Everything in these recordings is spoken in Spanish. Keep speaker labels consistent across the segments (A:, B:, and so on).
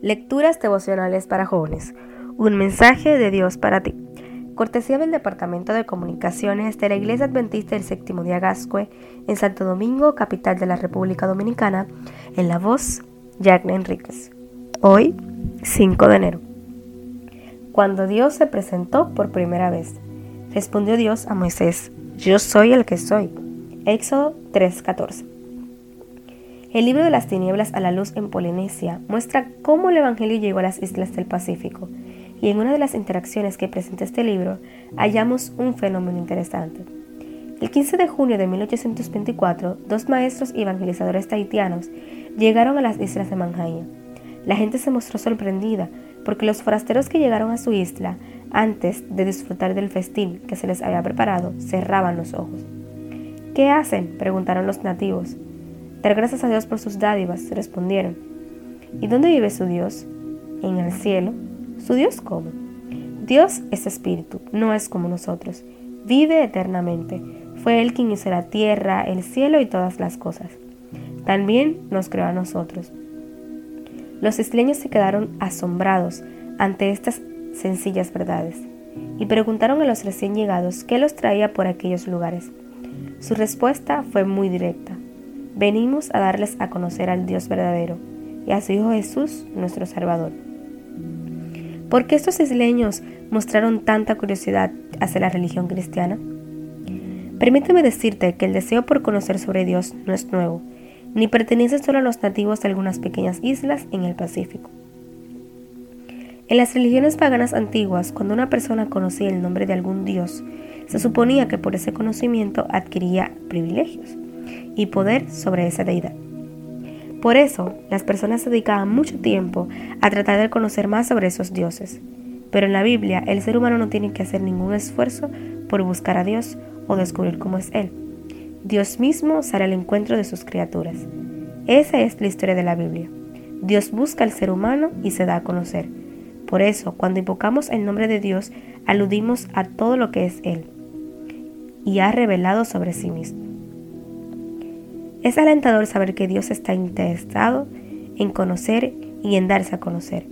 A: Lecturas devocionales para jóvenes. Un mensaje de Dios para ti. Cortesía del Departamento de Comunicaciones de la Iglesia Adventista del Séptimo Día Gascue en Santo Domingo, capital de la República Dominicana, en la voz Jack Enríquez. Hoy, 5 de enero. Cuando Dios se presentó por primera vez, respondió Dios a Moisés, Yo soy el que soy. Éxodo 3:14. El libro de las tinieblas a la luz en Polinesia muestra cómo el Evangelio llegó a las islas del Pacífico, y en una de las interacciones que presenta este libro hallamos un fenómeno interesante. El 15 de junio de 1824, dos maestros evangelizadores tahitianos llegaron a las islas de Manjaya. La gente se mostró sorprendida porque los forasteros que llegaron a su isla, antes de disfrutar del festín que se les había preparado, cerraban los ojos. ¿Qué hacen? preguntaron los nativos. Dar gracias a Dios por sus dádivas, respondieron. ¿Y dónde vive su Dios? En el cielo. ¿Su Dios cómo? Dios es espíritu, no es como nosotros. Vive eternamente. Fue Él quien hizo la tierra, el cielo y todas las cosas. También nos creó a nosotros. Los isleños se quedaron asombrados ante estas sencillas verdades y preguntaron a los recién llegados qué los traía por aquellos lugares. Su respuesta fue muy directa. Venimos a darles a conocer al Dios verdadero y a su Hijo Jesús, nuestro Salvador. ¿Por qué estos isleños mostraron tanta curiosidad hacia la religión cristiana? Permíteme decirte que el deseo por conocer sobre Dios no es nuevo, ni pertenece solo a los nativos de algunas pequeñas islas en el Pacífico. En las religiones paganas antiguas, cuando una persona conocía el nombre de algún dios, se suponía que por ese conocimiento adquiría privilegios y poder sobre esa deidad. Por eso, las personas se dedicaban mucho tiempo a tratar de conocer más sobre esos dioses. Pero en la Biblia, el ser humano no tiene que hacer ningún esfuerzo por buscar a Dios o descubrir cómo es Él. Dios mismo sale al encuentro de sus criaturas. Esa es la historia de la Biblia. Dios busca al ser humano y se da a conocer. Por eso, cuando invocamos el nombre de Dios, aludimos a todo lo que es Él y ha revelado sobre sí mismo. Es alentador saber que Dios está interesado en conocer y en darse a conocer.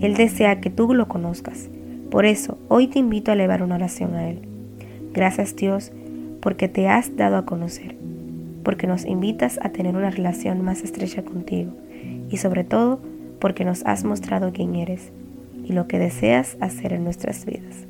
A: Él desea que tú lo conozcas. Por eso, hoy te invito a elevar una oración a Él. Gracias Dios porque te has dado a conocer, porque nos invitas a tener una relación más estrecha contigo y sobre todo porque nos has mostrado quién eres y lo que deseas hacer en nuestras vidas.